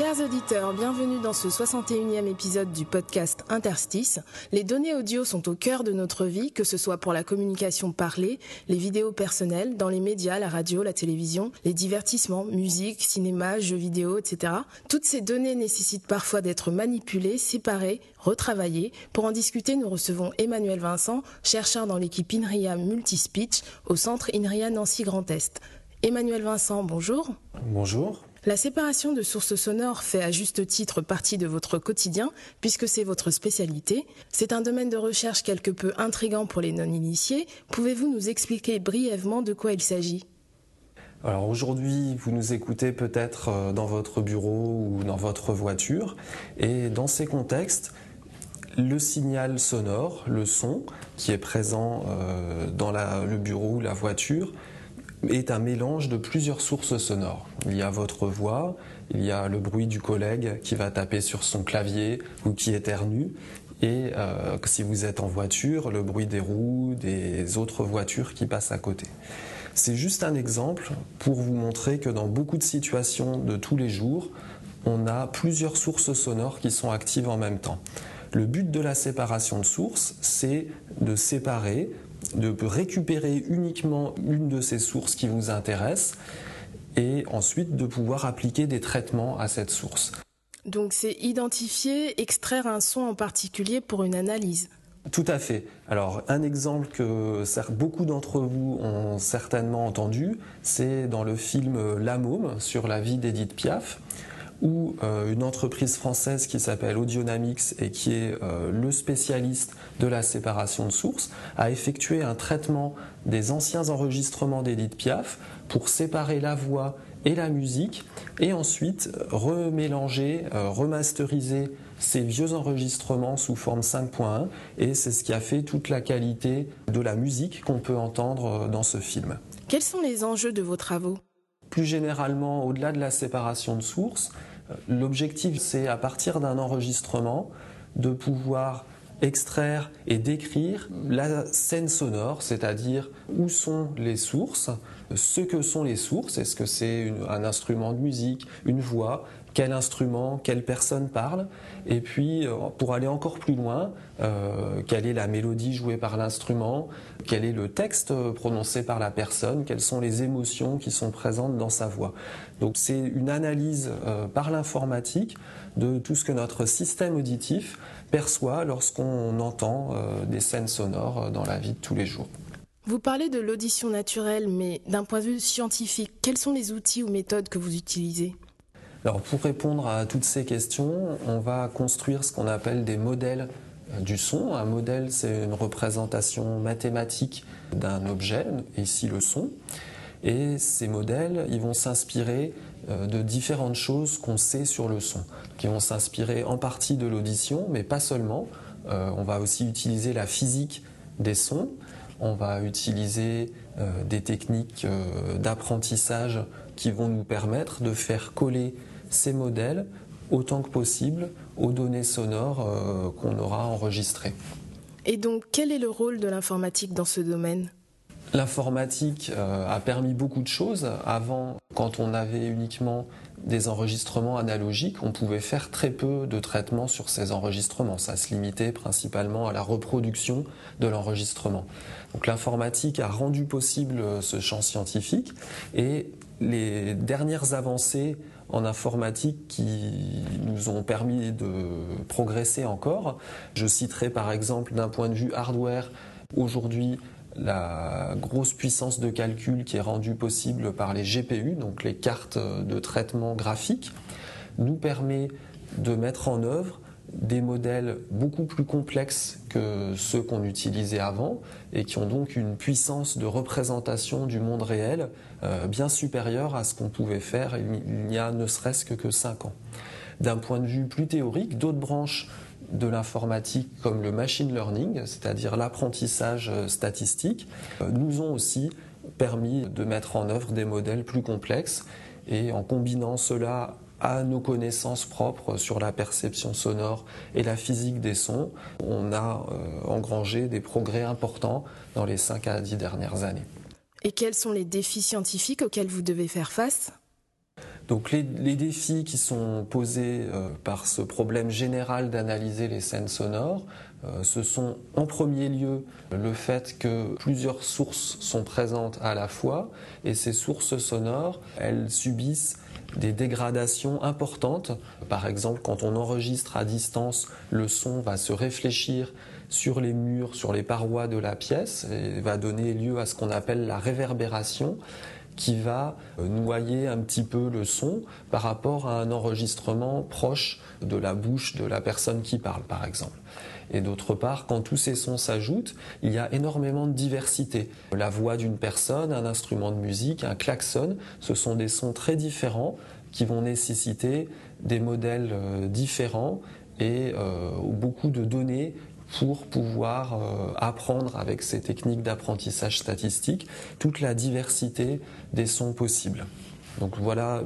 Chers auditeurs, bienvenue dans ce 61e épisode du podcast Interstice. Les données audio sont au cœur de notre vie, que ce soit pour la communication parlée, les vidéos personnelles, dans les médias, la radio, la télévision, les divertissements, musique, cinéma, jeux vidéo, etc. Toutes ces données nécessitent parfois d'être manipulées, séparées, retravaillées. Pour en discuter, nous recevons Emmanuel Vincent, chercheur dans l'équipe INRIA Multispeech au centre INRIA Nancy Grand Est. Emmanuel Vincent, bonjour. Bonjour. La séparation de sources sonores fait à juste titre partie de votre quotidien, puisque c'est votre spécialité. C'est un domaine de recherche quelque peu intrigant pour les non-initiés. Pouvez-vous nous expliquer brièvement de quoi il s'agit? Alors aujourd'hui, vous nous écoutez peut-être euh, dans votre bureau ou dans votre voiture. Et dans ces contextes, le signal sonore, le son qui est présent euh, dans le bureau ou la voiture, est un mélange de plusieurs sources sonores. Il y a votre voix, il y a le bruit du collègue qui va taper sur son clavier ou qui éternue, et euh, si vous êtes en voiture, le bruit des roues, des autres voitures qui passent à côté. C'est juste un exemple pour vous montrer que dans beaucoup de situations de tous les jours, on a plusieurs sources sonores qui sont actives en même temps. Le but de la séparation de sources, c'est de séparer, de récupérer uniquement une de ces sources qui vous intéresse et ensuite de pouvoir appliquer des traitements à cette source. Donc c'est identifier, extraire un son en particulier pour une analyse. Tout à fait. Alors un exemple que beaucoup d'entre vous ont certainement entendu, c'est dans le film La Môme sur la vie d'Edith Piaf, où euh, une entreprise française qui s'appelle Audionamics et qui est euh, le spécialiste de la séparation de sources a effectué un traitement des anciens enregistrements d'Edith Piaf pour séparer la voix et la musique et ensuite remélanger, euh, remasteriser ces vieux enregistrements sous forme 5.1 et c'est ce qui a fait toute la qualité de la musique qu'on peut entendre dans ce film. Quels sont les enjeux de vos travaux? Plus généralement, au-delà de la séparation de sources, l'objectif c'est à partir d'un enregistrement de pouvoir extraire et décrire la scène sonore, c'est-à-dire où sont les sources, ce que sont les sources, est-ce que c'est un instrument de musique, une voix, quel instrument, quelle personne parle, et puis euh, pour aller encore plus loin, euh, quelle est la mélodie jouée par l'instrument, quel est le texte euh, prononcé par la personne, quelles sont les émotions qui sont présentes dans sa voix. Donc c'est une analyse par l'informatique de tout ce que notre système auditif perçoit lorsqu'on entend des scènes sonores dans la vie de tous les jours. Vous parlez de l'audition naturelle, mais d'un point de vue scientifique, quels sont les outils ou méthodes que vous utilisez? Alors pour répondre à toutes ces questions, on va construire ce qu'on appelle des modèles euh, du son. Un modèle, c'est une représentation mathématique d'un objet, ici le son. Et ces modèles, ils vont s'inspirer euh, de différentes choses qu'on sait sur le son. Qui vont s'inspirer en partie de l'audition, mais pas seulement. Euh, on va aussi utiliser la physique des sons. On va utiliser des techniques d'apprentissage qui vont nous permettre de faire coller ces modèles autant que possible aux données sonores euh, qu'on aura enregistrées. Et donc, quel est le rôle de l'informatique dans ce domaine? L'informatique euh, a permis beaucoup de choses. Avant, quand on avait uniquement des enregistrements analogiques, on pouvait faire très peu de traitements sur ces enregistrements. Ça se limitait principalement à la reproduction de l'enregistrement. Donc l'informatique a rendu possible euh, ce champ scientifique et les dernières avancées en informatique qui nous ont permis de progresser encore. Je citerai par exemple d'un point de vue hardware aujourd'hui la grosse puissance de calcul qui est rendue possible par les GPU, donc les cartes de traitement graphique, nous permet de mettre en œuvre des modèles beaucoup plus complexes que ceux qu'on utilisait avant et qui ont donc une puissance de représentation du monde réel euh, bien supérieure à ce qu'on pouvait faire il n'y a ne serait-ce que, que 5 ans. D'un point de vue plus théorique, d'autres branches de l'informatique comme le machine learning, c'est-à-dire l'apprentissage statistique, nous ont aussi permis de mettre en œuvre des modèles plus complexes et en combinant cela à nos connaissances propres sur la perception sonore et la physique des sons, on a euh, engrangé des progrès importants dans les 5 à 10 dernières années. Et quels sont les défis scientifiques auxquels vous devez faire face? Donc les, défis qui sont posés euh, par ce problème général d'analyser les scènes sonores, euh, ce sont en premier lieu le fait que plusieurs sources sont présentes à la fois et ces sources sonores, elles subissent des dégradations importantes. Par exemple, quand on enregistre à distance, le son va se réfléchir sur les murs, sur les parois de la pièce et va donner lieu à ce qu'on appelle la réverbération qui va euh, noyer un petit peu le son par rapport à un enregistrement proche de la bouche de la personne qui parle, par exemple. Et d'autre part, quand tous ces sons s'ajoutent, il y a énormément de diversité. La voix d'une personne, un instrument de musique, un klaxon, ce sont des sons très différents qui vont nécessiter des modèles euh, différents et euh, beaucoup de données pour pouvoir euh, apprendre avec ces techniques d'apprentissage statistique toute la diversité des sons possibles. Donc voilà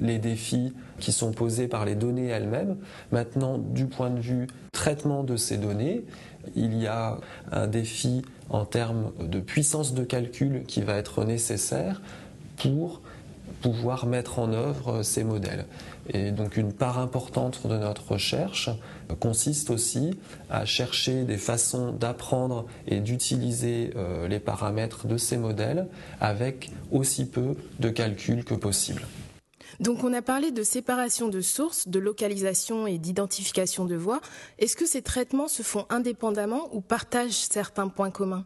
les défis qui sont posés par les données elles-mêmes. Maintenant, du point de vue traitement de ces données, il y a un défi en termes de puissance de calcul qui va être nécessaire pour pouvoir mettre en œuvre ces modèles. Et donc une part importante de notre recherche consiste aussi à chercher des façons d'apprendre et d'utiliser euh, les paramètres de ces modèles avec aussi peu de calcul que possible. Donc on a parlé de séparation de sources, de localisation et d'identification de voix. Est-ce que ces traitements se font indépendamment ou partagent certains points communs?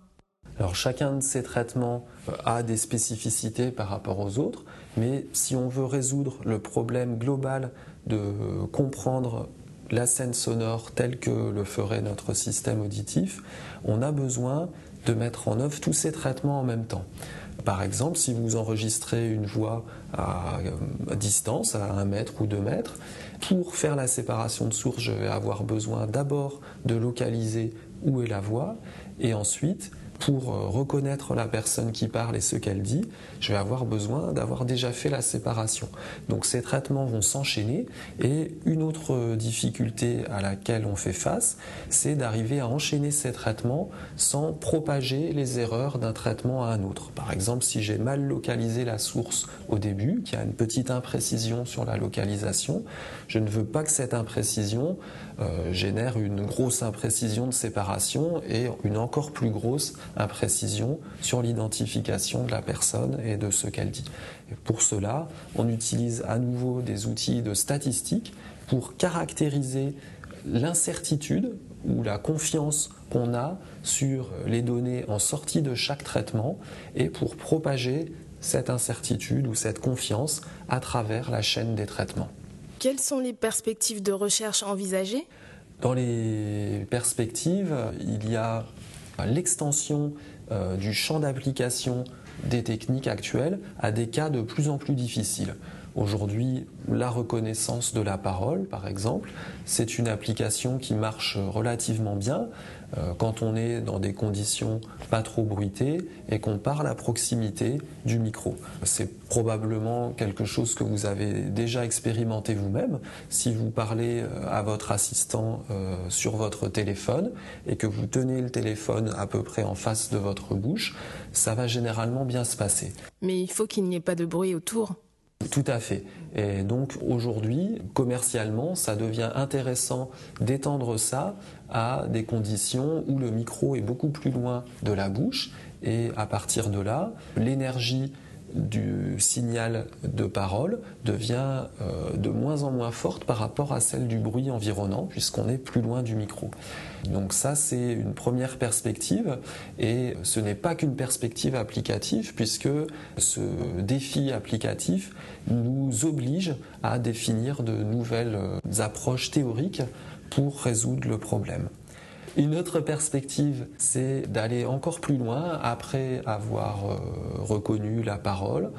Alors chacun de ces traitements euh, a des spécificités par rapport aux autres, mais si on veut résoudre le problème global de comprendre la scène sonore telle que le ferait notre système auditif, on a besoin de mettre en œuvre tous ces traitements en même temps. Par exemple, si vous enregistrez une voix à, euh, distance, à un mètre ou deux mètres, pour faire la séparation de sources, je vais avoir besoin d'abord de localiser où est la voix et ensuite pour euh, reconnaître la personne qui parle et ce qu'elle dit, je vais avoir besoin d'avoir déjà fait la séparation. Donc ces traitements vont s'enchaîner et une autre difficulté à laquelle on fait face, c'est d'arriver à enchaîner ces traitements sans propager les erreurs d'un traitement à un autre. Par exemple, si j'ai mal localisé la source au début, qu'il y a une petite imprécision sur la localisation, je ne veux pas que cette imprécision euh, génère une grosse imprécision de séparation et une encore plus grosse imprécision sur l'identification de la personne et de ce qu'elle dit. pour cela, on utilise à nouveau des outils de statistique pour caractériser l'incertitude ou la confiance qu'on a sur les données en sortie de chaque traitement et pour propager cette incertitude ou cette confiance à travers la chaîne des traitements. Quelles sont les perspectives de recherche envisagées Dans les perspectives, il y a l'extension euh, du champ d'application des techniques actuelles à des cas de plus en plus difficiles. Aujourd'hui, la reconnaissance de la parole, par exemple, c'est une application qui marche relativement bien euh, quand on est dans des conditions pas trop bruitées et qu'on parle à proximité du micro. C'est probablement quelque chose que vous avez déjà expérimenté vous-même. Si vous parlez euh, à votre assistant euh, sur votre téléphone et que vous tenez le téléphone à peu près en face de votre bouche, ça va généralement bien se passer. Mais il faut qu'il n'y ait pas de bruit autour. Tout à fait. Et donc aujourd'hui, commercialement, ça devient intéressant d'étendre ça à des conditions où le micro est beaucoup plus loin de la bouche et à partir de là, l'énergie du signal de parole devient euh, de moins en moins forte par rapport à celle du bruit environnant puisqu'on est plus loin du micro. Donc ça c'est une première perspective et ce n'est pas qu'une perspective applicative puisque ce défi applicatif nous oblige à définir de nouvelles euh, approches théoriques pour résoudre le problème. Une autre perspective, c'est d'aller encore plus loin après avoir euh, reconnu la parole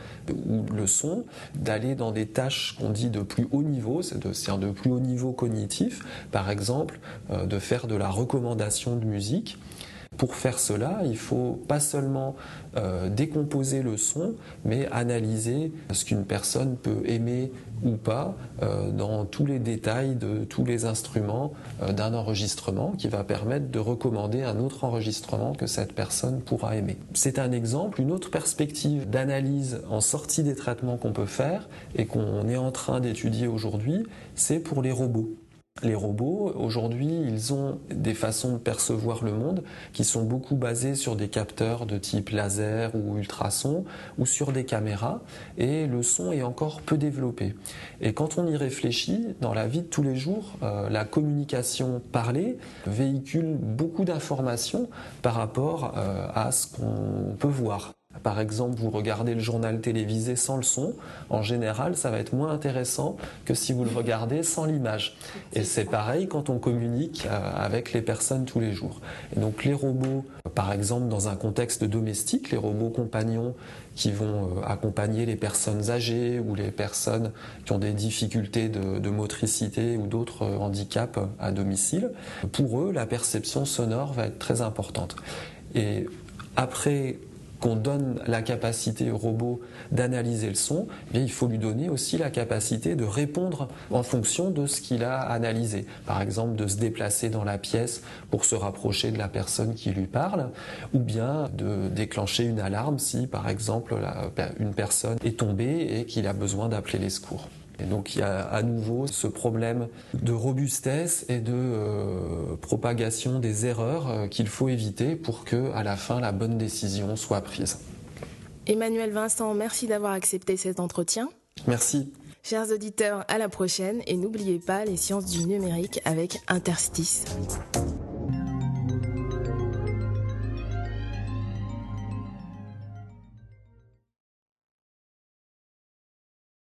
ou le son, d'aller dans des tâches qu'on dit de plus haut niveau, c'est-à-dire de plus haut niveau cognitif, par exemple, euh, de faire de la recommandation de musique Pour faire cela, il faut pas seulement euh, décomposer le son, mais analyser ce qu'une personne peut aimer ou pas euh, dans tous les détails de tous les instruments euh, d'un enregistrement qui va permettre de recommander un autre enregistrement que cette personne pourra aimer. C'est un exemple, une autre perspective d'analyse en sortie des traitements qu'on peut faire et qu'on est en train d'étudier aujourd'hui, c'est pour les robots. Les robots, aujourd'hui, ils ont des façons de percevoir le monde qui sont beaucoup basées sur des capteurs de type laser ou ultrason ou sur des caméras et le son est encore peu développé. Et quand on y réfléchit, dans la vie de tous les jours, euh, la communication parlée véhicule beaucoup d'informations par rapport euh, à ce qu'on peut voir. Par exemple, vous regardez le journal télévisé sans le son, en général, ça va être moins intéressant que si vous le regardez sans l'image. Et c'est pareil quand on communique euh, avec les personnes tous les jours. Et donc les robots, par exemple, dans un contexte domestique, les robots compagnons qui vont euh, accompagner les personnes âgées ou les personnes qui ont des difficultés de, de motricité ou d'autres euh, handicaps à domicile, pour eux, la perception sonore va être très importante. Et après qu'on donne la capacité au robot d'analyser le son, mais il faut lui donner aussi la capacité de répondre en fonction de ce qu'il a analysé. Par exemple, de se déplacer dans la pièce pour se rapprocher de la personne qui lui parle, ou bien de déclencher une alarme si, par exemple, une personne est tombée et qu'il a besoin d'appeler les secours. Et donc il y a à nouveau ce problème de robustesse et de euh, propagation des erreurs euh, qu'il faut éviter pour que à la fin la bonne décision soit prise. Emmanuel Vincent, merci d'avoir accepté cet entretien. Merci. Chers auditeurs, à la prochaine et n'oubliez pas les sciences du numérique avec Interstice.